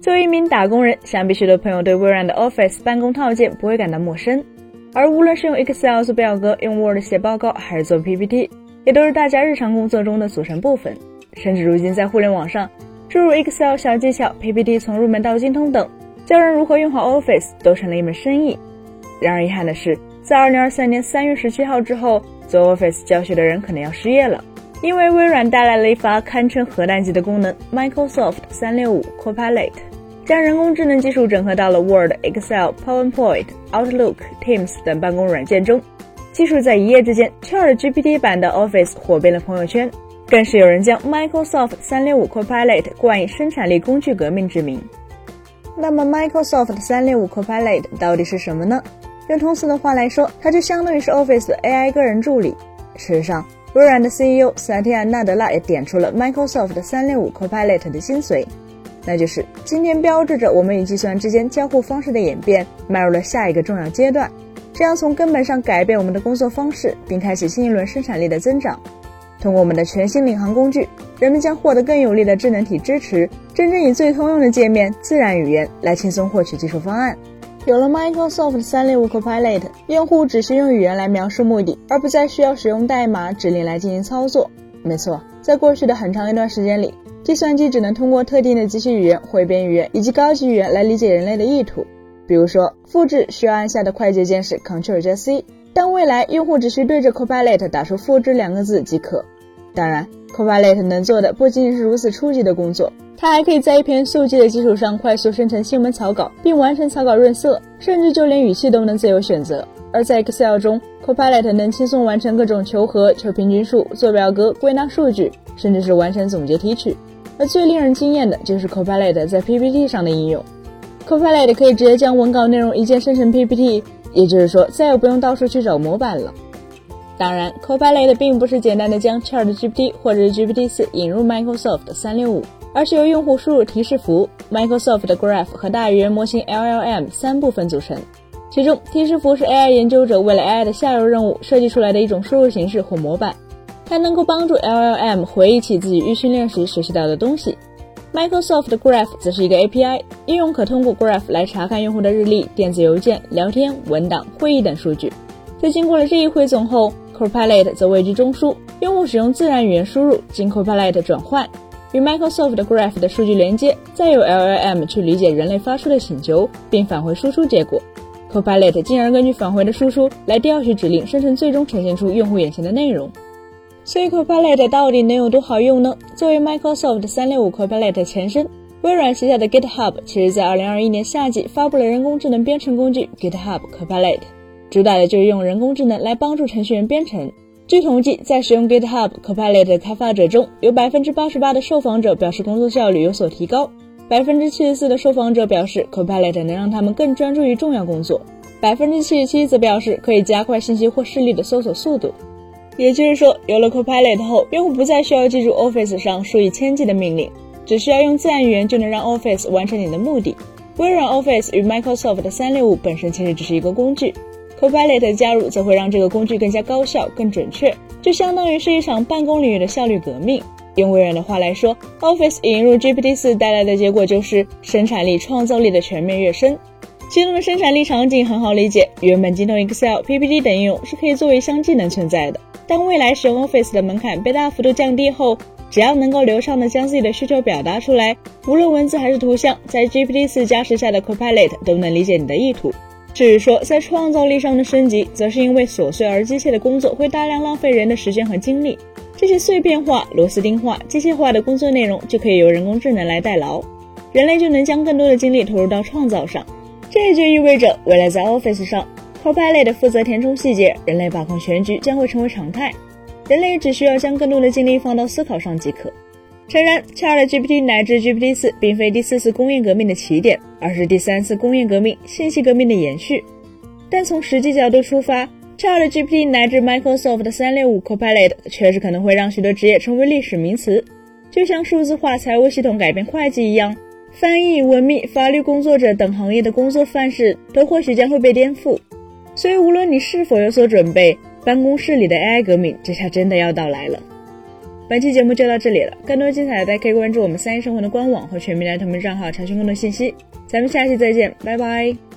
作为一名打工人，想必许多朋友对微软的 Office 办公套件不会感到陌生。而无论是用 Excel 做表格、用 Word 写报告，还是做 PPT，也都是大家日常工作中的组成部分。甚至如今在互联网上，诸如 Excel 小技巧、PPT 从入门到精通等，教人如何用好 Office 都成了一门生意。然而遗憾的是，在2023年3月17号之后，做 Office 教学的人可能要失业了，因为微软带来了一发堪称核弹级的功能 ——Microsoft 365 Copilot。将人工智能技术整合到了 Word、Excel、PowerPoint、Outlook、Teams 等办公软件中，技术在一夜之间，ChatGPT 版的 Office 火遍了朋友圈，更是有人将 Microsoft 365 Copilot 冠以生产力工具革命之名。那么，Microsoft 365 Copilot 到底是什么呢？用通俗的话来说，它就相当于是 Office 的 AI 个人助理。事实上，微软的 CEO 萨提亚·纳德拉也点出了 Microsoft 的365 Copilot 的精髓。那就是今天标志着我们与计算之间交互方式的演变迈入了下一个重要阶段，这样从根本上改变我们的工作方式，并开启新一轮生产力的增长。通过我们的全新领航工具，人们将获得更有力的智能体支持，真正以最通用的界面、自然语言来轻松获取技术方案。有了 Microsoft 365 Copilot，用户只需用语言来描述目的，而不再需要使用代码指令来进行操作。没错，在过去的很长一段时间里。计算机只能通过特定的机器语言、汇编语言以及高级语言来理解人类的意图。比如说，复制需要按下的快捷键是 Ctrl 加 C，但未来用户只需对着 Copilot 打出“复制”两个字即可。当然，Copilot 能做的不仅仅是如此初级的工作，它还可以在一篇速记的基础上快速生成新闻草稿，并完成草稿润色，甚至就连语气都能自由选择。而在 Excel 中，Copilot 能轻松完成各种求和、求平均数、做表格、归纳数据，甚至是完成总结提取。而最令人惊艳的就是 Copilot 在 PPT 上的应用。Copilot 可以直接将文稿内容一键生成 PPT，也就是说再也不用到处去找模板了。当然，Copilot 并不是简单的将 ChatGPT 或者是 GPT-4 引入 Microsoft 365，而是由用户输入提示符、Microsoft 的 Graph 和大语言模型 LLM 三部分组成。其中，提示符是 AI 研究者为了 AI 的下游任务设计出来的一种输入形式或模板。它能够帮助 LLM 回忆起自己预训练时学习到的东西。Microsoft Graph 则是一个 API，应用可通过 Graph 来查看用户的日历、电子邮件、聊天、文档、会议等数据。在经过了这一汇总后，Copilot 则位居中枢，用户使用自然语言输入，经 Copilot 转换与 Microsoft Graph 的数据连接，再由 LLM 去理解人类发出的请求，并返回输出结果。Copilot 进而根据返回的输出来调取指令，生成最终呈现出用户眼前的内容。所以 Copilot 到底能有多好用呢？作为 Microsoft 365 Copilot 前身，微软旗下的 GitHub 其实在2021年夏季发布了人工智能编程工具 GitHub Copilot，主打的就是用人工智能来帮助程序员编程。据统计，在使用 GitHub Copilot 的开发者中，有88%的受访者表示工作效率有所提高，74%的受访者表示 Copilot 能让他们更专注于重要工作，77%则表示可以加快信息或视力的搜索速度。也就是说，有了 Copilot 后，用户不再需要记住 Office 上数以千计的命令，只需要用自然语言就能让 Office 完成你的目的。微软 Office 与 Microsoft 的365本身其实只是一个工具，Copilot 的加入则会让这个工具更加高效、更准确，就相当于是一场办公领域的效率革命。用微软的话来说，Office 引入 GPT-4 带来的结果就是生产力、创造力的全面跃升。其中的生产力场景很好理解，原本精通 Excel、PPT 等应用是可以作为相技能存在的。当未来使用 Office 的门槛被大幅度降低后，只要能够流畅的将自己的需求表达出来，无论文字还是图像，在 GPT-4 加持下的 Copilot 都能理解你的意图。至于说在创造力上的升级，则是因为琐碎而机械的工作会大量浪费人的时间和精力，这些碎片化、螺丝钉化、机械化的工作内容就可以由人工智能来代劳，人类就能将更多的精力投入到创造上。这也就意味着未来在 Office 上。Copilot 负责填充细节，人类把控全局将会成为常态。人类只需要将更多的精力放到思考上即可。诚然，ChatGPT 乃至 GPT-4 并非第四次工业革命的起点，而是第三次工业革命、信息革命的延续。但从实际角度出发，ChatGPT 乃至 Microsoft 365 Copilot 确实可能会让许多职业成为历史名词，就像数字化财务系统改变会计一样，翻译、文秘、法律工作者等行业的工作范式都或许将会被颠覆。所以，无论你是否有所准备，办公室里的 AI 革命这下真的要到来了。本期节目就到这里了，更多精彩大家可以关注我们三一生活的官网和全民来同名账号查询更多信息。咱们下期再见，拜拜。